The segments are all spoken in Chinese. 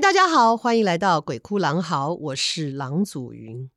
大家好，欢迎来到鬼哭狼嚎，我是郎祖云。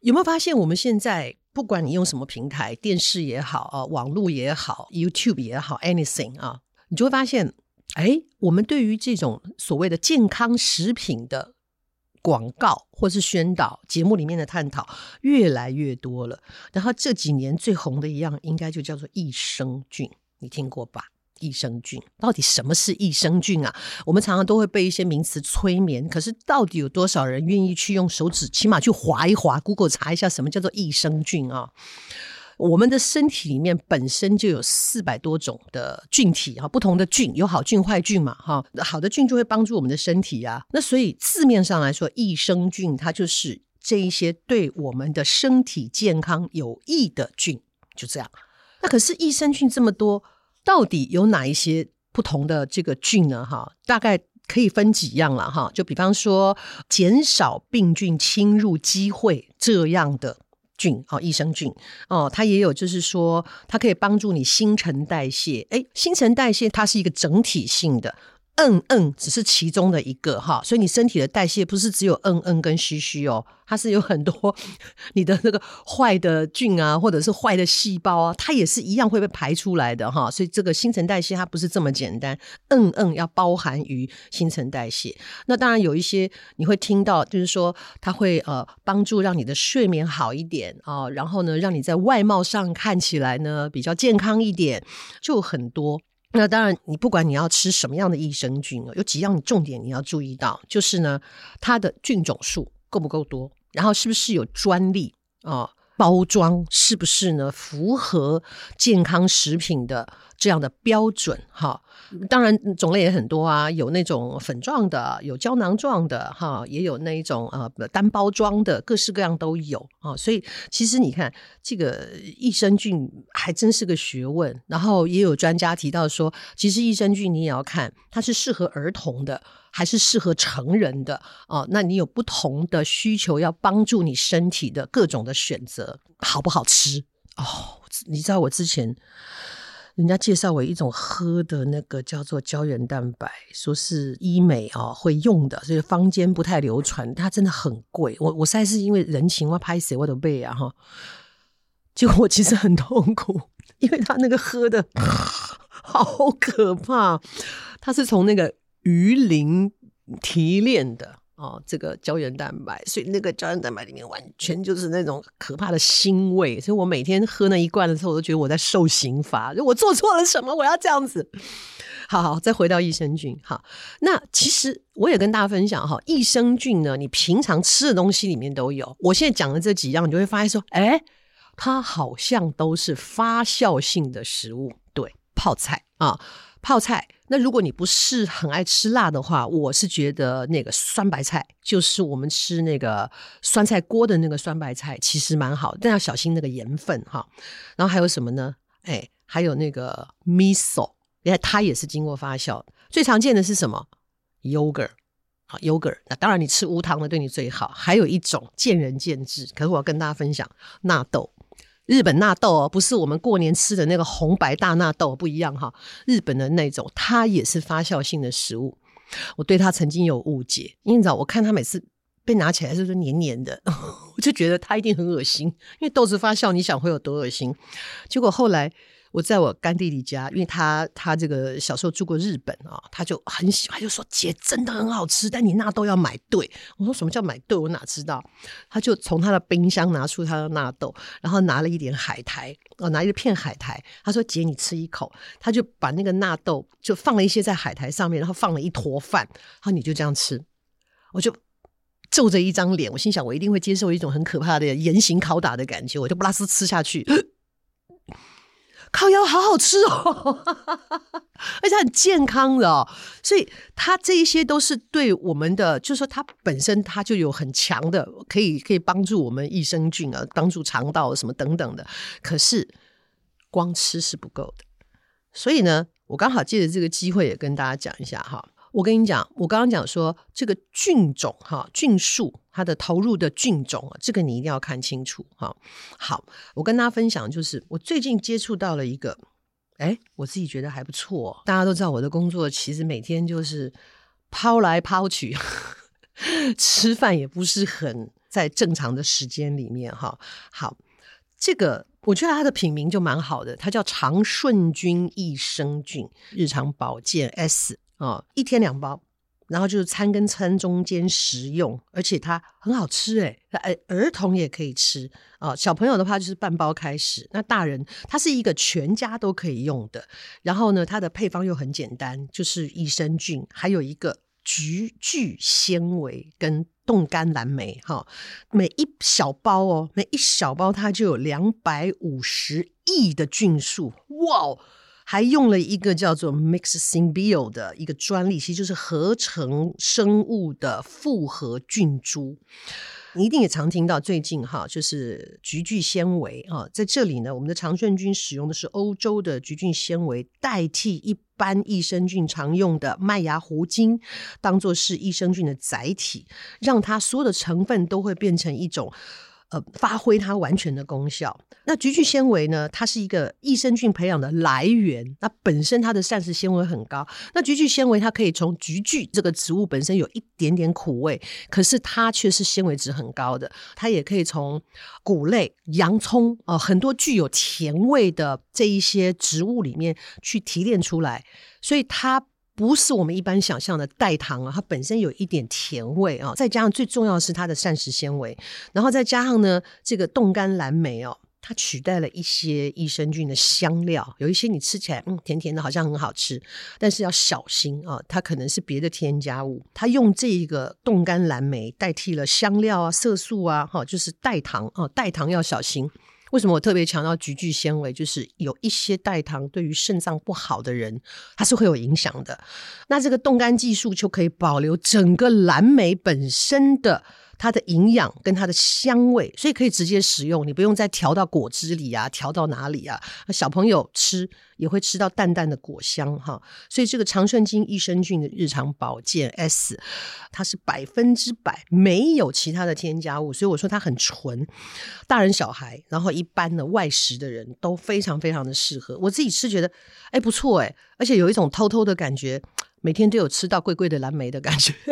有没有发现，我们现在不管你用什么平台，电视也好啊，网络也好，YouTube 也好，anything 啊，你就会发现，哎，我们对于这种所谓的健康食品的广告或是宣导节目里面的探讨越来越多了。然后这几年最红的一样，应该就叫做益生菌，你听过吧？益生菌到底什么是益生菌啊？我们常常都会被一些名词催眠，可是到底有多少人愿意去用手指，起码去划一划，Google 查一下什么叫做益生菌啊？我们的身体里面本身就有四百多种的菌体啊，不同的菌有好菌坏菌嘛，哈，好的菌就会帮助我们的身体啊。那所以字面上来说，益生菌它就是这一些对我们的身体健康有益的菌，就这样。那可是益生菌这么多。到底有哪一些不同的这个菌呢？哈，大概可以分几样了哈。就比方说，减少病菌侵入机会这样的菌哦，益生菌哦，它也有就是说，它可以帮助你新陈代谢。哎，新陈代谢它是一个整体性的。嗯嗯，只是其中的一个哈，所以你身体的代谢不是只有嗯嗯跟嘘嘘哦，它是有很多 你的那个坏的菌啊，或者是坏的细胞啊，它也是一样会被排出来的哈。所以这个新陈代谢它不是这么简单，嗯嗯要包含于新陈代谢。那当然有一些你会听到，就是说它会呃帮助让你的睡眠好一点啊，然后呢让你在外貌上看起来呢比较健康一点，就很多。那当然，你不管你要吃什么样的益生菌啊，有几样重点你要注意到，就是呢，它的菌种数够不够多，然后是不是有专利啊？包装是不是呢？符合健康食品的这样的标准？哈，当然种类也很多啊，有那种粉状的，有胶囊状的，哈，也有那一种呃单包装的，各式各样都有啊。所以其实你看这个益生菌还真是个学问。然后也有专家提到说，其实益生菌你也要看它是适合儿童的。还是适合成人的哦，那你有不同的需求，要帮助你身体的各种的选择，好不好吃哦？你知道我之前人家介绍我一种喝的那个叫做胶原蛋白，说是医美、哦、会用的，所以坊间不太流传，它真的很贵。我我实在是因为人情，我拍死我的背啊哈，结果我其实很痛苦，因为他那个喝的好可怕，他是从那个。鱼鳞提炼的哦，这个胶原蛋白，所以那个胶原蛋白里面完全就是那种可怕的腥味，所以我每天喝那一罐的时候，我都觉得我在受刑罚，就我做错了什么，我要这样子。好好，再回到益生菌，好，那其实我也跟大家分享哈，益生菌呢，你平常吃的东西里面都有。我现在讲的这几样，你就会发现说，哎，它好像都是发酵性的食物，对，泡菜啊，泡菜。那如果你不是很爱吃辣的话，我是觉得那个酸白菜，就是我们吃那个酸菜锅的那个酸白菜，其实蛮好，但要小心那个盐分哈。然后还有什么呢？哎，还有那个 miso，你看它也是经过发酵。最常见的是什么？yogurt 好，yogurt。那当然你吃无糖的对你最好。还有一种见仁见智，可是我要跟大家分享纳豆。日本纳豆哦，不是我们过年吃的那个红白大纳豆，不一样哈。日本的那种，它也是发酵性的食物。我对它曾经有误解，因为你知道，我看它每次被拿起来是不是黏黏的，我就觉得它一定很恶心。因为豆子发酵，你想会有多恶心？结果后来。我在我干弟弟家，因为他他这个小时候住过日本啊，他就很喜欢，就说姐真的很好吃，但你纳豆要买对。我说什么叫买对？我哪知道？他就从他的冰箱拿出他的纳豆，然后拿了一点海苔，哦，拿一片海苔。他说姐，你吃一口。他就把那个纳豆就放了一些在海苔上面，然后放了一坨饭，然后你就这样吃。我就皱着一张脸，我心想我一定会接受一种很可怕的严刑拷打的感觉，我就不拉丝吃下去。烤腰好好吃哦，而且很健康的哦，所以它这一些都是对我们的，就是说它本身它就有很强的，可以可以帮助我们益生菌啊，帮助肠道什么等等的。可是光吃是不够的，所以呢，我刚好借着这个机会也跟大家讲一下哈。我跟你讲，我刚刚讲说这个菌种哈，菌数它的投入的菌种啊，这个你一定要看清楚哈。好，我跟大家分享，就是我最近接触到了一个，哎，我自己觉得还不错。大家都知道我的工作其实每天就是抛来抛去，吃饭也不是很在正常的时间里面哈。好，这个我觉得它的品名就蛮好的，它叫长顺菌益生菌日常保健 S 啊，一天两包。然后就是餐跟餐中间食用，而且它很好吃诶，诶儿童也可以吃啊、哦。小朋友的话就是半包开始，那大人它是一个全家都可以用的。然后呢，它的配方又很简单，就是益生菌，还有一个菊苣纤维跟冻干蓝莓哈、每一小包哦，每一小包它就有两百五十亿的菌数，哇！还用了一个叫做 Mix Symbio 的一个专利，其实就是合成生物的复合菌株。你一定也常听到最近哈，就是菊苣纤维啊，在这里呢，我们的长顺菌使用的是欧洲的菊苣纤维，代替一般益生菌常用的麦芽糊精，当做是益生菌的载体，让它所有的成分都会变成一种。呃，发挥它完全的功效。那菊苣纤维呢？它是一个益生菌培养的来源。那本身它的膳食纤维很高。那菊苣纤维它可以从菊苣这个植物本身有一点点苦味，可是它却是纤维值很高的。它也可以从谷类、洋葱啊、很多具有甜味的这一些植物里面去提炼出来，所以它。不是我们一般想象的代糖啊，它本身有一点甜味啊，再加上最重要是它的膳食纤维，然后再加上呢这个冻干蓝莓哦，它取代了一些益生菌的香料，有一些你吃起来嗯甜甜的，好像很好吃，但是要小心啊，它可能是别的添加物，它用这个冻干蓝莓代替了香料啊、色素啊，哈，就是代糖啊，代糖要小心。为什么我特别强调菊苣纤维？就是有一些代糖对于肾脏不好的人，它是会有影响的。那这个冻干技术就可以保留整个蓝莓本身的。它的营养跟它的香味，所以可以直接食用，你不用再调到果汁里啊，调到哪里啊？小朋友吃也会吃到淡淡的果香哈。所以这个长顺金益生菌的日常保健 S，它是百分之百没有其他的添加物，所以我说它很纯，大人小孩，然后一般的外食的人都非常非常的适合。我自己吃觉得，哎，不错哎，而且有一种偷偷的感觉，每天都有吃到贵贵的蓝莓的感觉。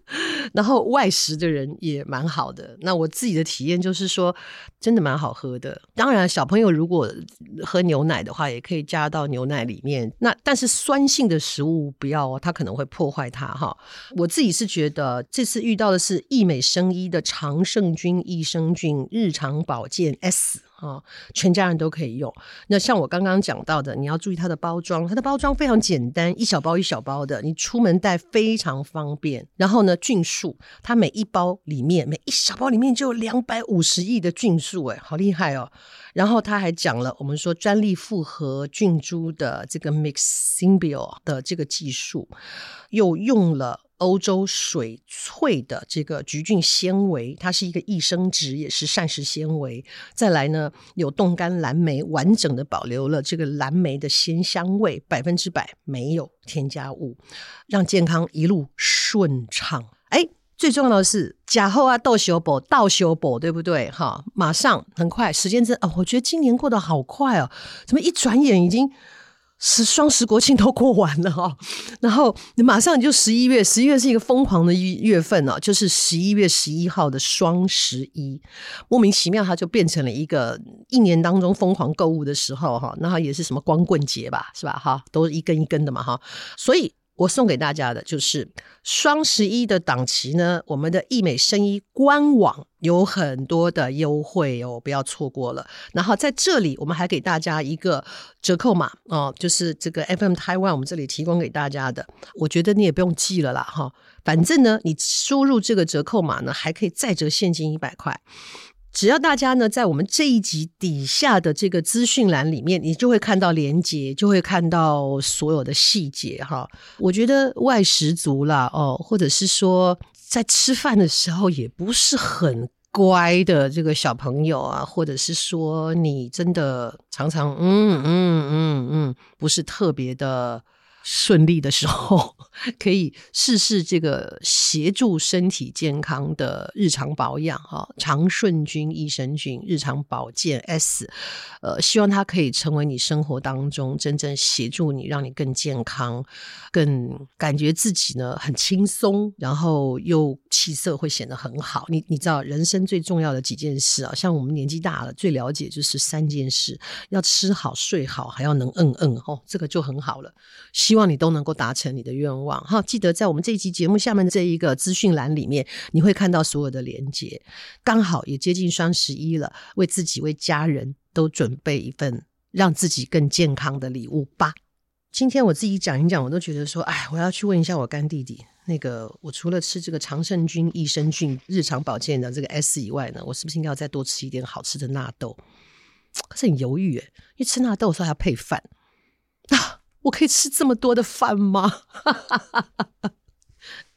然后外食的人也蛮好的。那我自己的体验就是说，真的蛮好喝的。当然，小朋友如果喝牛奶的话，也可以加到牛奶里面。那但是酸性的食物不要哦，它可能会破坏它哈。我自己是觉得这次遇到的是益美生医的长顺君益生菌日常保健 S。啊，全家人都可以用。那像我刚刚讲到的，你要注意它的包装，它的包装非常简单，一小包一小包的，你出门带非常方便。然后呢，菌数，它每一包里面，每一小包里面就有两百五十亿的菌数，哎，好厉害哦。然后他还讲了，我们说专利复合菌株的这个 MixSynBio 的这个技术，又用了。欧洲水萃的这个菊苣纤维，它是一个益生质，也是膳食纤维。再来呢，有冻干蓝莓，完整的保留了这个蓝莓的鲜香味，百分之百没有添加物，让健康一路顺畅。哎，最重要的是，假后啊，倒修补，倒修补，对不对？哈，马上很快，时间真哦，我觉得今年过得好快哦，怎么一转眼已经。十双十国庆都过完了哈，然后你马上就十一月，十一月是一个疯狂的一月份啊，就是十一月十一号的双十一，莫名其妙它就变成了一个一年当中疯狂购物的时候哈，那它也是什么光棍节吧，是吧？哈，都一根一根的嘛哈，所以。我送给大家的就是双十一的档期呢，我们的义美生衣官网有很多的优惠哦，不要错过了。然后在这里，我们还给大家一个折扣码哦，就是这个 FM Taiwan 我们这里提供给大家的。我觉得你也不用记了啦，哈，反正呢，你输入这个折扣码呢，还可以再折现金一百块。只要大家呢，在我们这一集底下的这个资讯栏里面，你就会看到连接，就会看到所有的细节哈。我觉得外食族啦，哦，或者是说在吃饭的时候也不是很乖的这个小朋友啊，或者是说你真的常常嗯嗯嗯嗯，不是特别的顺利的时候，可以试试这个协助身体健康的日常保养哈，长顺君益生菌日常保健 S，呃，希望它可以成为你生活当中真正协助你，让你更健康，更感觉自己呢很轻松，然后又气色会显得很好。你你知道人生最重要的几件事啊，像我们年纪大了，最了解就是三件事：要吃好、睡好，还要能嗯嗯哦，这个就很好了。希望你都能够达成你的愿望哈！记得在我们这一期节目下面的这一个资讯栏里面，你会看到所有的连接。刚好也接近双十一了，为自己、为家人都准备一份让自己更健康的礼物吧。今天我自己讲一讲，我都觉得说，哎，我要去问一下我干弟弟，那个我除了吃这个长胜菌益生菌日常保健的这个 S 以外呢，我是不是应该要再多吃一点好吃的纳豆？可是很犹豫诶，因为吃纳豆的时候还要配饭。我可以吃这么多的饭吗？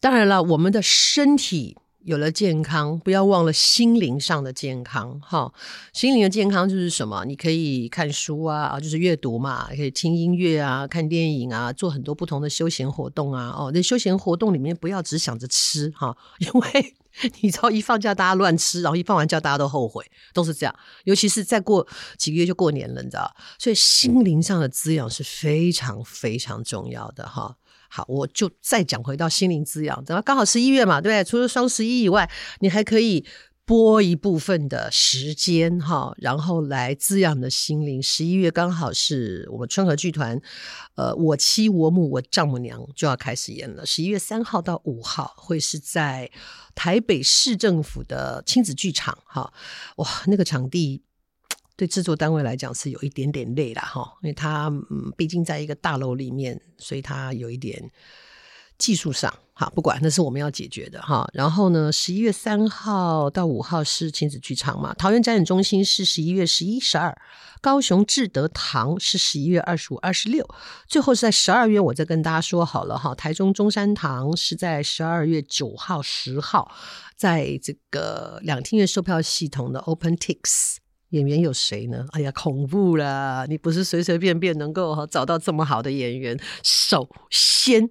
当然了，我们的身体有了健康，不要忘了心灵上的健康。哈，心灵的健康就是什么？你可以看书啊，就是阅读嘛，可以听音乐啊，看电影啊，做很多不同的休闲活动啊。哦，那休闲活动里面不要只想着吃哈，因为。你知道一放假大家乱吃，然后一放完假大家都后悔，都是这样。尤其是再过几个月就过年了，你知道？所以心灵上的滋养是非常非常重要的哈。好，我就再讲回到心灵滋养，等到刚好十一月嘛，对不对？除了双十一以外，你还可以。拨一部分的时间哈，然后来滋养的心灵。十一月刚好是我们春和剧团，呃，我妻我母我丈母娘就要开始演了。十一月三号到五号会是在台北市政府的亲子剧场哈。哇，那个场地对制作单位来讲是有一点点累了哈，因为它嗯，毕竟在一个大楼里面，所以它有一点。技术上，哈，不管那是我们要解决的哈。然后呢，十一月三号到五号是亲子剧场嘛。桃园展演中心是十一月十一、十二，高雄志德堂是十一月二十五、二十六。最后是在十二月，我再跟大家说好了哈。台中中山堂是在十二月九号、十号，在这个两厅院售票系统的 OpenTix。演员有谁呢？哎呀，恐怖了！你不是随随便便能够找到这么好的演员。首先。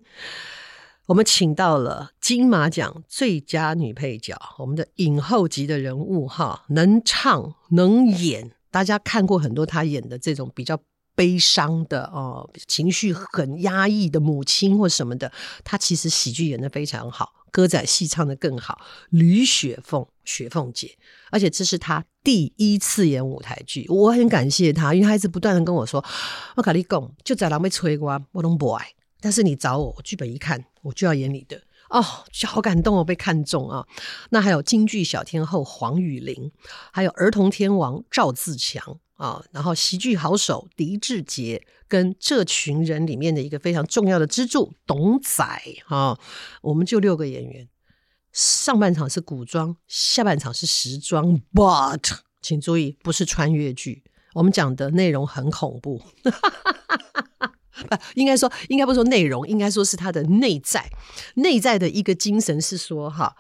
我们请到了金马奖最佳女配角，我们的影后级的人物哈，能唱能演，大家看过很多她演的这种比较悲伤的哦，情绪很压抑的母亲或什么的，她其实喜剧演得非常好，歌仔戏唱得更好。吕雪凤，雪凤姐，而且这是她第一次演舞台剧，我很感谢她，因为她一直不断的跟我说：“我跟你讲，就在那边催我，我都不爱。”但是你找我，我剧本一看，我就要演你的哦，就好感动哦，被看中啊！那还有京剧小天后黄雨玲，还有儿童天王赵自强啊，然后喜剧好手狄志杰，跟这群人里面的一个非常重要的支柱董仔啊，我们就六个演员，上半场是古装，下半场是时装，but 请注意，不是穿越剧，我们讲的内容很恐怖。不，应该说，应该不说内容，应该说是他的内在，内在的一个精神是说，哈，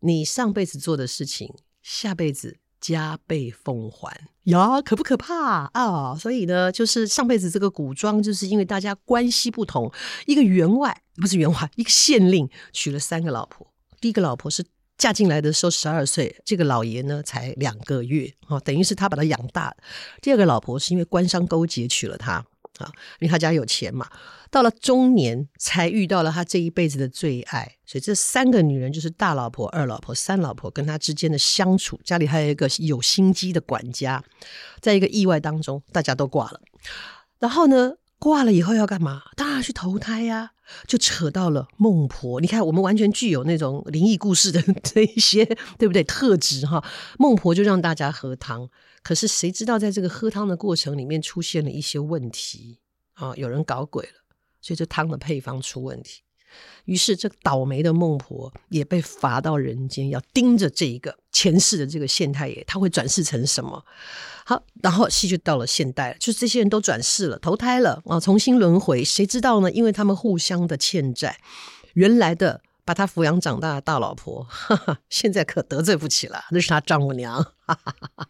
你上辈子做的事情，下辈子加倍奉还。呀，可不可怕？啊？所以呢，就是上辈子这个古装，就是因为大家关系不同，一个员外不是员外，一个县令娶了三个老婆，第一个老婆是嫁进来的时候十二岁，这个老爷呢才两个月，哦，等于是他把他养大。第二个老婆是因为官商勾结娶了他。啊，因为他家有钱嘛，到了中年才遇到了他这一辈子的最爱，所以这三个女人就是大老婆、二老婆、三老婆跟他之间的相处，家里还有一个有心机的管家，在一个意外当中，大家都挂了。然后呢，挂了以后要干嘛？当然去投胎呀、就扯到了孟婆。你看，我们完全具有那种灵异故事的这一些，对不对？特质哈，孟婆就让大家喝汤。可是谁知道，在这个喝汤的过程里面出现了一些问题啊，有人搞鬼了，所以这汤的配方出问题。于是这倒霉的孟婆也被罚到人间，要盯着这一个前世的这个县太爷，他会转世成什么？好，然后戏就到了现代，就是这些人都转世了，投胎了啊，重新轮回。谁知道呢？因为他们互相的欠债，原来的把他抚养长大的大老婆，哈哈，现在可得罪不起了，那是他丈母娘，哈哈哈哈，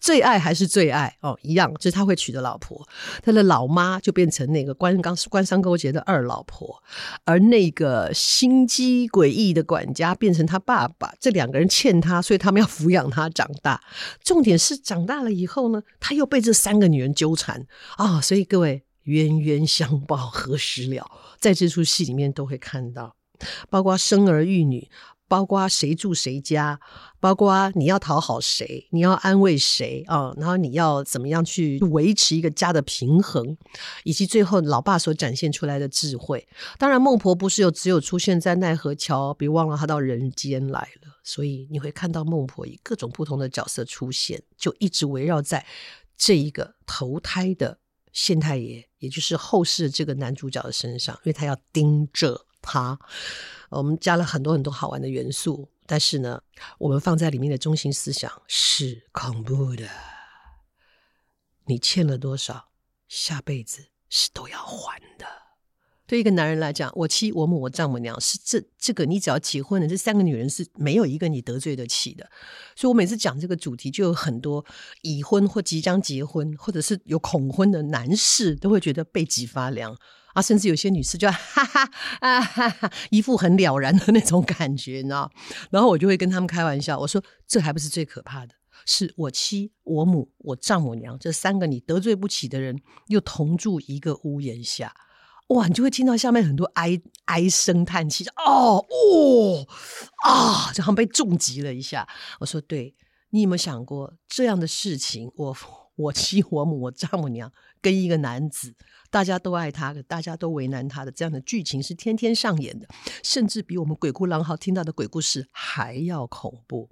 最爱还是最爱哦，一样，就是他会娶的老婆。他的老妈就变成那个官刚官商勾结的二老婆，而那个心机诡异的管家变成他爸爸。这两个人欠他，所以他们要抚养他长大。重点是长大了以后呢，他又被这三个女人纠缠啊，所以各位冤冤相报何时了，在这出戏里面都会看到。包括生儿育女，包括谁住谁家，包括你要讨好谁，你要安慰谁啊？然后你要怎么样去维持一个家的平衡，以及最后老爸所展现出来的智慧。当然，孟婆不是有只有出现在奈何桥，别忘了她到人间来了。所以你会看到孟婆以各种不同的角色出现，就一直围绕在这一个投胎的县太爷，也就是后世这个男主角的身上，因为他要盯着。他，我们加了很多很多好玩的元素，但是呢，我们放在里面的中心思想是恐怖的。你欠了多少，下辈子是都要还的。对一个男人来讲，我妻、我母、我丈母娘是这这个，你只要结婚了，这三个女人是没有一个你得罪得起的。所以我每次讲这个主题，就有很多已婚或即将结婚，或者是有恐婚的男士，都会觉得背脊发凉啊，甚至有些女士就哈哈啊哈哈，一副很了然的那种感觉，你知道？然后我就会跟他们开玩笑，我说这还不是最可怕的，是我妻、我母、我丈母娘这三个你得罪不起的人，又同住一个屋檐下。哇，你就会听到下面很多哀哀声叹气，哦哦啊，就好像被重击了一下。我说，对，你有没有想过这样的事情？我我妻、我母、我丈母娘跟一个男子，大家都爱他，大家都为难他的这样的剧情是天天上演的，甚至比我们鬼哭狼嚎听到的鬼故事还要恐怖。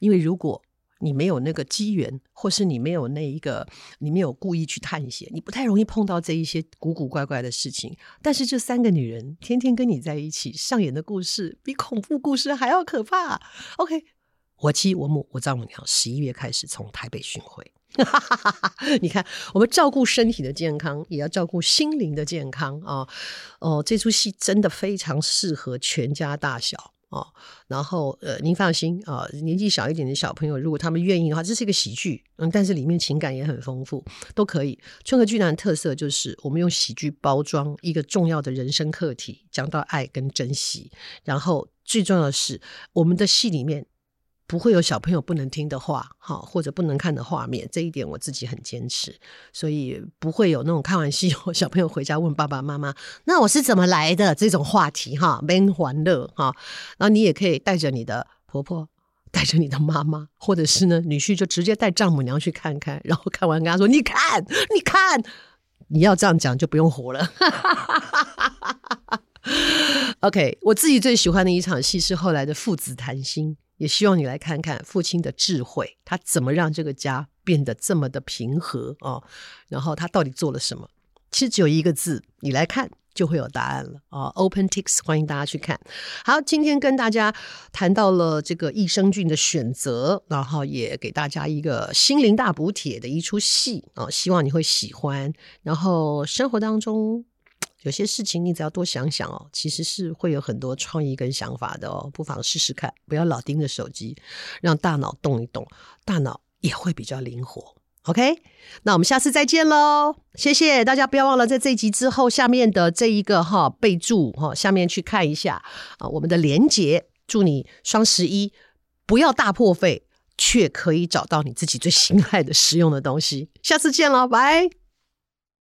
因为如果你没有那个机缘，或是你没有那一个，你没有故意去探险，你不太容易碰到这一些古古怪怪的事情。但是这三个女人天天跟你在一起上演的故事，比恐怖故事还要可怕。OK，我妻、我母、我丈母娘，十一月开始从台北巡回。哈哈哈你看，我们照顾身体的健康，也要照顾心灵的健康啊！哦，这出戏真的非常适合全家大小。哦，然后呃，您放心啊，年纪小一点的小朋友，如果他们愿意的话，这是一个喜剧，嗯，但是里面情感也很丰富，都可以。春和剧团的特色就是我们用喜剧包装一个重要的人生课题，讲到爱跟珍惜，然后最重要的是我们的戏里面。不会有小朋友不能听的话，哈，或者不能看的画面，这一点我自己很坚持，所以不会有那种看完戏后小朋友回家问爸爸妈妈：“那我是怎么来的？”这种话题，哈，蛮欢乐，哈。然后你也可以带着你的婆婆，带着你的妈妈，或者是呢，女婿就直接带丈母娘去看看，然后看完跟他说：“你看，你看，你要这样讲就不用活了。” OK，我自己最喜欢的一场戏是后来的父子谈心。也希望你来看看父亲的智慧，他怎么让这个家变得这么的平和哦，然后他到底做了什么？其实只有一个字，你来看就会有答案了啊！OpenTix，欢迎大家去看。好，今天跟大家谈到了这个益生菌的选择，然后也给大家一个心灵大补帖的一出戏啊，希望你会喜欢。然后生活当中。有些事情你只要多想想哦，其实是会有很多创意跟想法的哦，不妨试试看，不要老盯着手机，让大脑动一动，大脑也会比较灵活。OK，那我们下次再见喽，谢谢大家，不要忘了在这一集之后下面的这一个哈备注哈，下面去看一下啊我们的连结，祝你双十一不要大破费，却可以找到你自己最心爱的实用的东西。下次见喽，拜。